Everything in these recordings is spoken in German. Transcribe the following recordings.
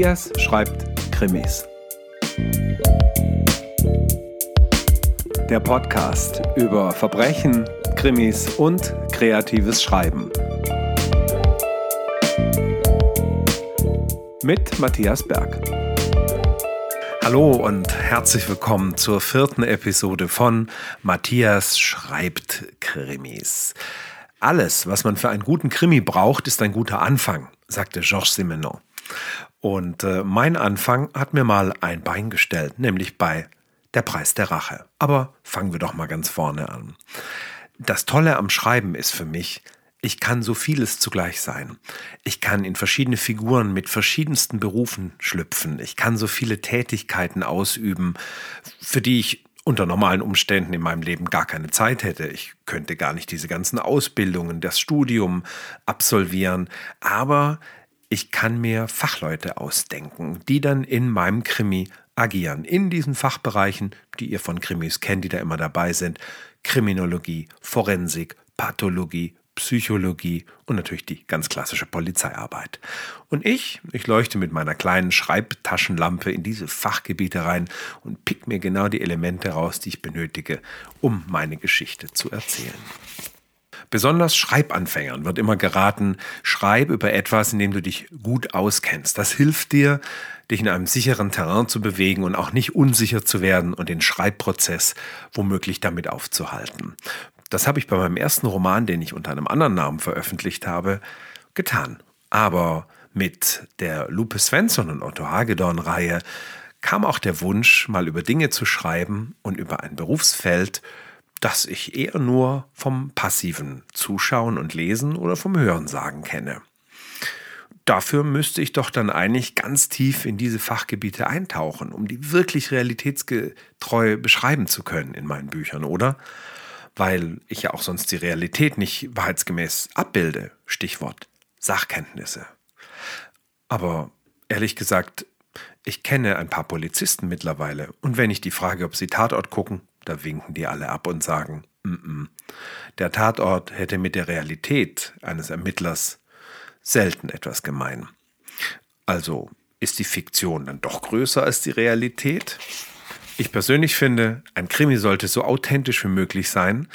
Matthias schreibt Krimis. Der Podcast über Verbrechen, Krimis und kreatives Schreiben. Mit Matthias Berg. Hallo und herzlich willkommen zur vierten Episode von Matthias schreibt Krimis. Alles, was man für einen guten Krimi braucht, ist ein guter Anfang, sagte Georges Simenon. Und äh, mein Anfang hat mir mal ein Bein gestellt, nämlich bei Der Preis der Rache. Aber fangen wir doch mal ganz vorne an. Das Tolle am Schreiben ist für mich, ich kann so vieles zugleich sein. Ich kann in verschiedene Figuren mit verschiedensten Berufen schlüpfen. Ich kann so viele Tätigkeiten ausüben, für die ich unter normalen Umständen in meinem Leben gar keine Zeit hätte. Ich könnte gar nicht diese ganzen Ausbildungen, das Studium absolvieren. Aber ich kann mir Fachleute ausdenken, die dann in meinem Krimi agieren. In diesen Fachbereichen, die ihr von Krimis kennt, die da immer dabei sind. Kriminologie, Forensik, Pathologie, Psychologie und natürlich die ganz klassische Polizeiarbeit. Und ich, ich leuchte mit meiner kleinen Schreibtaschenlampe in diese Fachgebiete rein und pick mir genau die Elemente raus, die ich benötige, um meine Geschichte zu erzählen. Besonders Schreibanfängern wird immer geraten, schreib über etwas, in dem du dich gut auskennst. Das hilft dir, dich in einem sicheren Terrain zu bewegen und auch nicht unsicher zu werden und den Schreibprozess womöglich damit aufzuhalten. Das habe ich bei meinem ersten Roman, den ich unter einem anderen Namen veröffentlicht habe, getan. Aber mit der Lupe Svensson und Otto Hagedorn-Reihe kam auch der Wunsch, mal über Dinge zu schreiben und über ein Berufsfeld, das ich eher nur vom passiven Zuschauen und Lesen oder vom Hörensagen kenne. Dafür müsste ich doch dann eigentlich ganz tief in diese Fachgebiete eintauchen, um die wirklich realitätsgetreu beschreiben zu können in meinen Büchern, oder? Weil ich ja auch sonst die Realität nicht wahrheitsgemäß abbilde. Stichwort Sachkenntnisse. Aber ehrlich gesagt, ich kenne ein paar Polizisten mittlerweile und wenn ich die frage, ob sie Tatort gucken, da winken die alle ab und sagen, mm -mm. der Tatort hätte mit der Realität eines Ermittlers selten etwas gemein. Also ist die Fiktion dann doch größer als die Realität? Ich persönlich finde, ein Krimi sollte so authentisch wie möglich sein,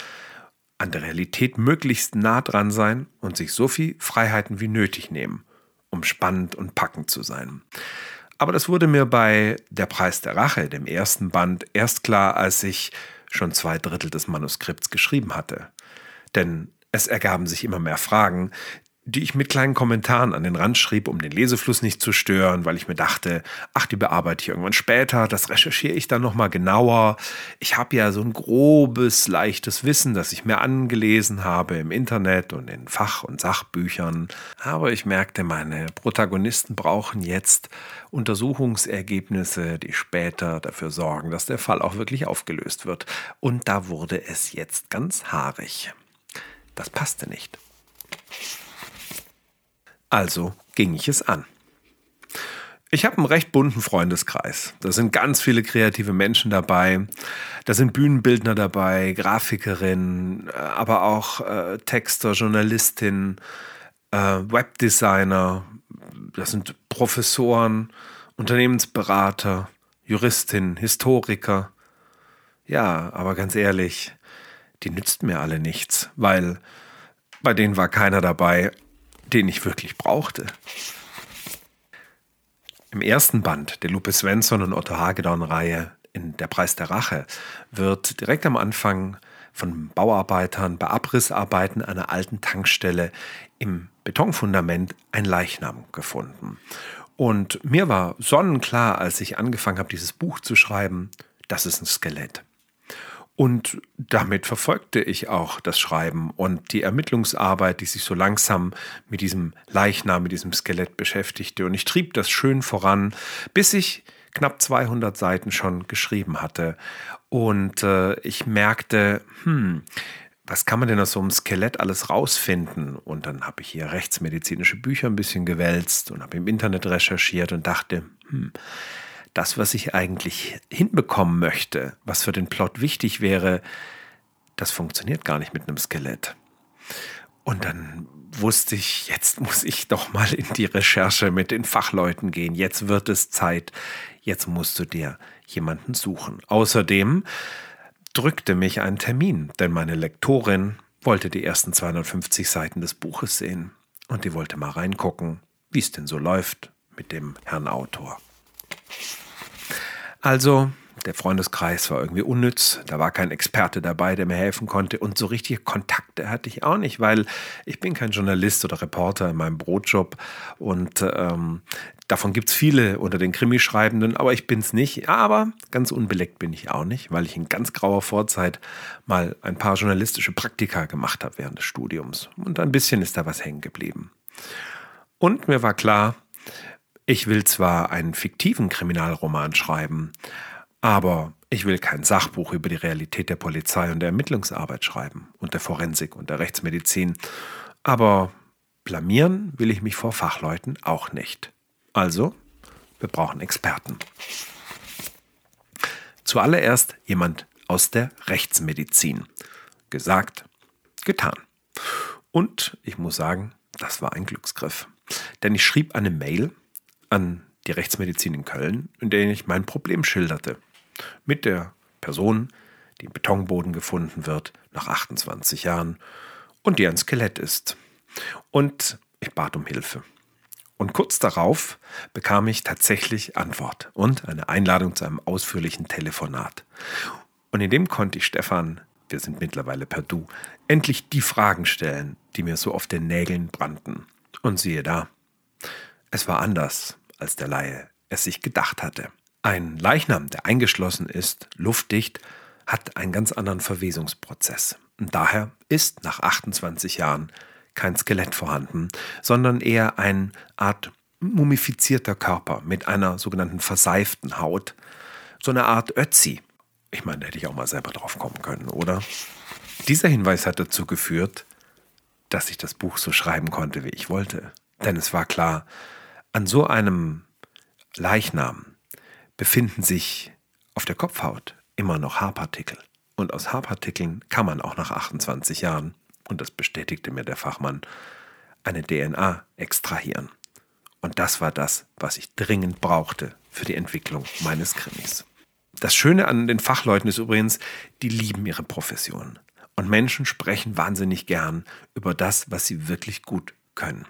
an der Realität möglichst nah dran sein und sich so viel Freiheiten wie nötig nehmen, um spannend und packend zu sein. Aber das wurde mir bei Der Preis der Rache, dem ersten Band, erst klar, als ich schon zwei Drittel des Manuskripts geschrieben hatte. Denn es ergaben sich immer mehr Fragen, die ich mit kleinen Kommentaren an den Rand schrieb, um den Lesefluss nicht zu stören, weil ich mir dachte, ach, die bearbeite ich irgendwann später, das recherchiere ich dann nochmal genauer. Ich habe ja so ein grobes, leichtes Wissen, das ich mir angelesen habe im Internet und in Fach- und Sachbüchern. Aber ich merkte, meine Protagonisten brauchen jetzt Untersuchungsergebnisse, die später dafür sorgen, dass der Fall auch wirklich aufgelöst wird. Und da wurde es jetzt ganz haarig. Das passte nicht. Also ging ich es an. Ich habe einen recht bunten Freundeskreis. Da sind ganz viele kreative Menschen dabei. Da sind Bühnenbildner dabei, Grafikerinnen, äh, aber auch äh, Texter, Journalistinnen, äh, Webdesigner. Das sind Professoren, Unternehmensberater, Juristinnen, Historiker. Ja, aber ganz ehrlich, die nützten mir alle nichts, weil bei denen war keiner dabei, den ich wirklich brauchte. Im ersten Band der Lupe Svensson und Otto Hagedorn-Reihe in Der Preis der Rache wird direkt am Anfang von Bauarbeitern bei Abrissarbeiten einer alten Tankstelle im Betonfundament ein Leichnam gefunden. Und mir war sonnenklar, als ich angefangen habe, dieses Buch zu schreiben, das ist ein Skelett. Und damit verfolgte ich auch das Schreiben und die Ermittlungsarbeit, die sich so langsam mit diesem Leichnam, mit diesem Skelett beschäftigte. Und ich trieb das schön voran, bis ich knapp 200 Seiten schon geschrieben hatte. Und äh, ich merkte, hm, was kann man denn aus so einem Skelett alles rausfinden? Und dann habe ich hier rechtsmedizinische Bücher ein bisschen gewälzt und habe im Internet recherchiert und dachte, hm, das, was ich eigentlich hinbekommen möchte, was für den Plot wichtig wäre, das funktioniert gar nicht mit einem Skelett. Und dann wusste ich, jetzt muss ich doch mal in die Recherche mit den Fachleuten gehen. Jetzt wird es Zeit. Jetzt musst du dir jemanden suchen. Außerdem drückte mich ein Termin, denn meine Lektorin wollte die ersten 250 Seiten des Buches sehen. Und die wollte mal reingucken, wie es denn so läuft mit dem Herrn Autor. Also der Freundeskreis war irgendwie unnütz, da war kein Experte dabei, der mir helfen konnte und so richtige Kontakte hatte ich auch nicht, weil ich bin kein Journalist oder Reporter in meinem Brotjob und ähm, davon gibt es viele unter den Krimischreibenden, aber ich bin es nicht. Aber ganz unbeleckt bin ich auch nicht, weil ich in ganz grauer Vorzeit mal ein paar journalistische Praktika gemacht habe während des Studiums und ein bisschen ist da was hängen geblieben. Und mir war klar, ich will zwar einen fiktiven Kriminalroman schreiben, aber ich will kein Sachbuch über die Realität der Polizei und der Ermittlungsarbeit schreiben und der Forensik und der Rechtsmedizin. Aber blamieren will ich mich vor Fachleuten auch nicht. Also, wir brauchen Experten. Zuallererst jemand aus der Rechtsmedizin. Gesagt, getan. Und ich muss sagen, das war ein Glücksgriff. Denn ich schrieb eine Mail an die Rechtsmedizin in Köln, in der ich mein Problem schilderte mit der Person, die im Betonboden gefunden wird, nach 28 Jahren und die ein Skelett ist. Und ich bat um Hilfe. Und kurz darauf bekam ich tatsächlich Antwort und eine Einladung zu einem ausführlichen Telefonat. Und in dem konnte ich Stefan, wir sind mittlerweile per Du, endlich die Fragen stellen, die mir so auf den Nägeln brannten. Und siehe da, es war anders, als der Laie es sich gedacht hatte. Ein Leichnam, der eingeschlossen ist, luftdicht, hat einen ganz anderen Verwesungsprozess. Und daher ist nach 28 Jahren kein Skelett vorhanden, sondern eher eine Art mumifizierter Körper mit einer sogenannten verseiften Haut. So eine Art Ötzi. Ich meine, da hätte ich auch mal selber drauf kommen können, oder? Dieser Hinweis hat dazu geführt, dass ich das Buch so schreiben konnte, wie ich wollte. Denn es war klar, an so einem Leichnam befinden sich auf der Kopfhaut immer noch Haarpartikel. Und aus Haarpartikeln kann man auch nach 28 Jahren, und das bestätigte mir der Fachmann, eine DNA extrahieren. Und das war das, was ich dringend brauchte für die Entwicklung meines Krimis. Das Schöne an den Fachleuten ist übrigens, die lieben ihre Profession. Und Menschen sprechen wahnsinnig gern über das, was sie wirklich gut können.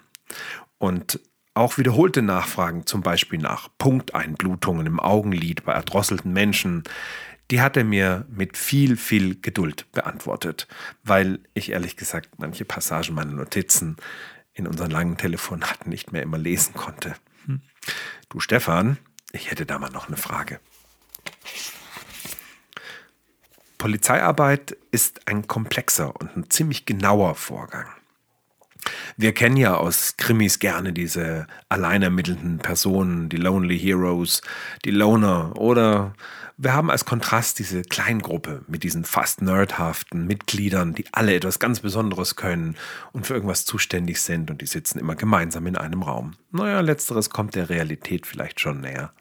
Und auch wiederholte Nachfragen, zum Beispiel nach Punkteinblutungen im Augenlid bei erdrosselten Menschen, die hat er mir mit viel, viel Geduld beantwortet, weil ich ehrlich gesagt manche Passagen meiner Notizen in unseren langen Telefonaten nicht mehr immer lesen konnte. Hm. Du Stefan, ich hätte da mal noch eine Frage. Polizeiarbeit ist ein komplexer und ein ziemlich genauer Vorgang. Wir kennen ja aus Krimis gerne diese allein ermittelnden Personen, die Lonely Heroes, die Loner oder wir haben als Kontrast diese Kleingruppe mit diesen fast nerdhaften Mitgliedern, die alle etwas ganz Besonderes können und für irgendwas zuständig sind und die sitzen immer gemeinsam in einem Raum. Naja, letzteres kommt der Realität vielleicht schon näher.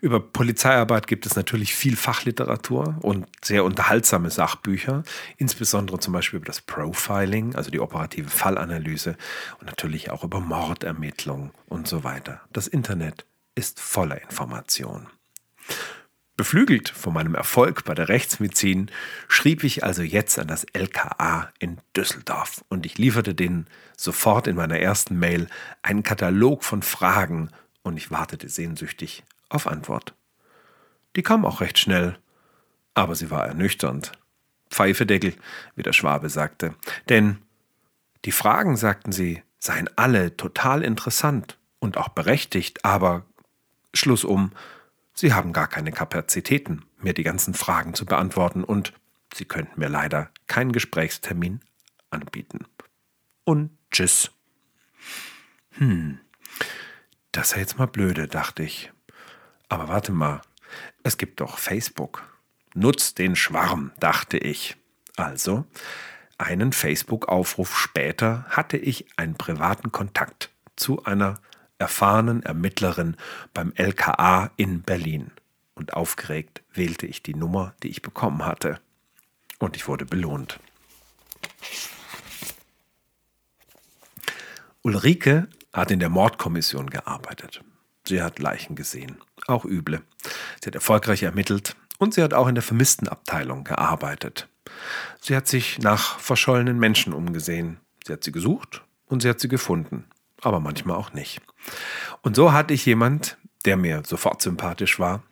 Über Polizeiarbeit gibt es natürlich viel Fachliteratur und sehr unterhaltsame Sachbücher, insbesondere zum Beispiel über das Profiling, also die operative Fallanalyse und natürlich auch über Mordermittlung und so weiter. Das Internet ist voller Informationen. Beflügelt von meinem Erfolg bei der Rechtsmedizin schrieb ich also jetzt an das LKA in Düsseldorf und ich lieferte denen sofort in meiner ersten Mail einen Katalog von Fragen und ich wartete sehnsüchtig auf Antwort. Die kam auch recht schnell, aber sie war ernüchternd. Pfeifedeckel, wie der Schwabe sagte. Denn die Fragen, sagten sie, seien alle total interessant und auch berechtigt, aber Schlussum, sie haben gar keine Kapazitäten, mir die ganzen Fragen zu beantworten und sie könnten mir leider keinen Gesprächstermin anbieten. Und tschüss. Hm, das ist jetzt mal blöde, dachte ich. Aber warte mal, es gibt doch Facebook. Nutz den Schwarm, dachte ich. Also, einen Facebook-Aufruf später hatte ich einen privaten Kontakt zu einer erfahrenen Ermittlerin beim LKA in Berlin. Und aufgeregt wählte ich die Nummer, die ich bekommen hatte. Und ich wurde belohnt. Ulrike hat in der Mordkommission gearbeitet. Sie hat Leichen gesehen, auch üble. Sie hat erfolgreich ermittelt und sie hat auch in der Vermisstenabteilung gearbeitet. Sie hat sich nach verschollenen Menschen umgesehen. Sie hat sie gesucht und sie hat sie gefunden, aber manchmal auch nicht. Und so hatte ich jemand, der mir sofort sympathisch war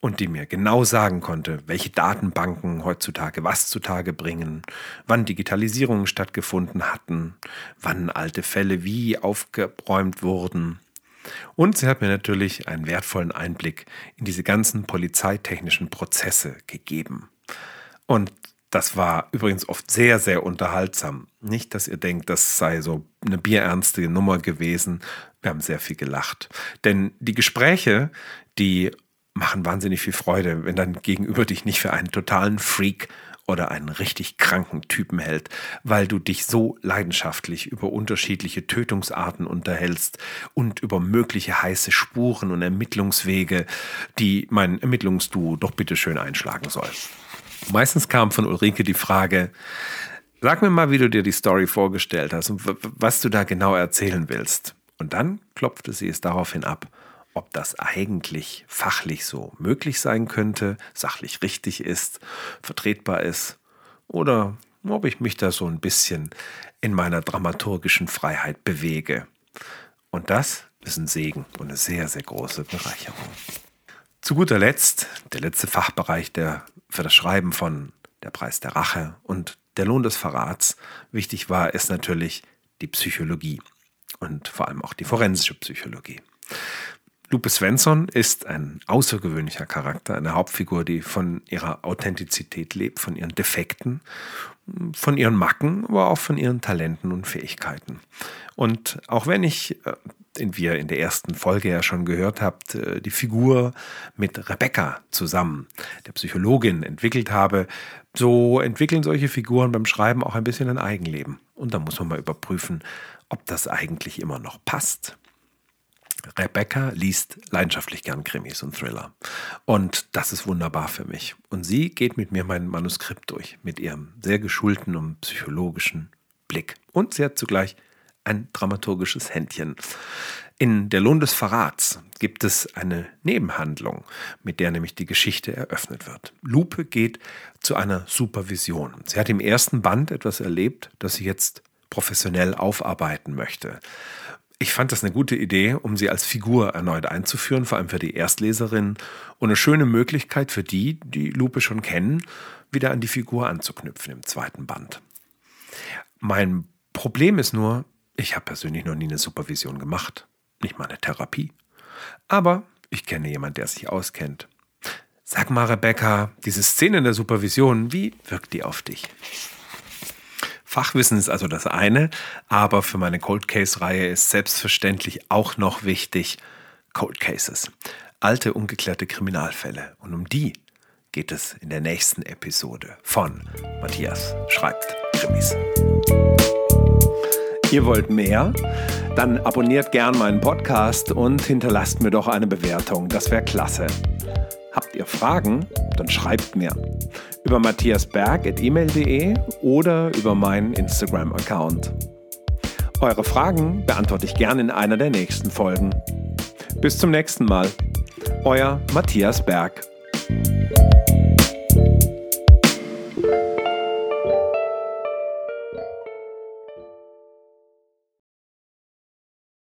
und die mir genau sagen konnte, welche Datenbanken heutzutage was zutage bringen, wann Digitalisierungen stattgefunden hatten, wann alte Fälle wie aufgeräumt wurden. Und sie hat mir natürlich einen wertvollen Einblick in diese ganzen polizeitechnischen Prozesse gegeben. Und das war übrigens oft sehr, sehr unterhaltsam. Nicht, dass ihr denkt, das sei so eine bierernste Nummer gewesen. Wir haben sehr viel gelacht. Denn die Gespräche, die machen wahnsinnig viel Freude, wenn dann gegenüber dich nicht für einen totalen Freak oder einen richtig kranken Typen hält, weil du dich so leidenschaftlich über unterschiedliche Tötungsarten unterhältst und über mögliche heiße Spuren und Ermittlungswege, die mein Ermittlungsduo doch bitte schön einschlagen soll. Meistens kam von Ulrike die Frage, sag mir mal, wie du dir die Story vorgestellt hast und was du da genau erzählen willst. Und dann klopfte sie es daraufhin ab, ob das eigentlich fachlich so möglich sein könnte, sachlich richtig ist, vertretbar ist oder ob ich mich da so ein bisschen in meiner dramaturgischen Freiheit bewege. Und das ist ein Segen und eine sehr, sehr große Bereicherung. Zu guter Letzt, der letzte Fachbereich, der für das Schreiben von Der Preis der Rache und Der Lohn des Verrats wichtig war, ist natürlich die Psychologie und vor allem auch die forensische Psychologie. Lupe Svensson ist ein außergewöhnlicher Charakter, eine Hauptfigur, die von ihrer Authentizität lebt, von ihren Defekten, von ihren Macken, aber auch von ihren Talenten und Fähigkeiten. Und auch wenn ich äh, wie ihr in der ersten Folge ja schon gehört habt, äh, die Figur mit Rebecca zusammen, der Psychologin, entwickelt habe, so entwickeln solche Figuren beim Schreiben auch ein bisschen ein Eigenleben. Und da muss man mal überprüfen, ob das eigentlich immer noch passt. Rebecca liest leidenschaftlich gern Krimis und Thriller. Und das ist wunderbar für mich. Und sie geht mit mir mein Manuskript durch, mit ihrem sehr geschulten und psychologischen Blick. Und sie hat zugleich ein dramaturgisches Händchen. In Der Lohn des Verrats gibt es eine Nebenhandlung, mit der nämlich die Geschichte eröffnet wird. Lupe geht zu einer Supervision. Sie hat im ersten Band etwas erlebt, das sie jetzt professionell aufarbeiten möchte. Ich fand das eine gute Idee, um sie als Figur erneut einzuführen, vor allem für die Erstleserin und eine schöne Möglichkeit für die, die Lupe schon kennen, wieder an die Figur anzuknüpfen im zweiten Band. Mein Problem ist nur, ich habe persönlich noch nie eine Supervision gemacht, nicht mal eine Therapie. Aber ich kenne jemanden, der sich auskennt. Sag mal, Rebecca, diese Szene in der Supervision, wie wirkt die auf dich? Fachwissen ist also das eine, aber für meine Cold Case-Reihe ist selbstverständlich auch noch wichtig Cold Cases. Alte, ungeklärte Kriminalfälle. Und um die geht es in der nächsten Episode von Matthias schreibt Krimis. Ihr wollt mehr? Dann abonniert gern meinen Podcast und hinterlasst mir doch eine Bewertung. Das wäre klasse. Habt ihr Fragen? Dann schreibt mir über matthiasberg.email.de oder über meinen Instagram-Account. Eure Fragen beantworte ich gern in einer der nächsten Folgen. Bis zum nächsten Mal. Euer Matthias Berg.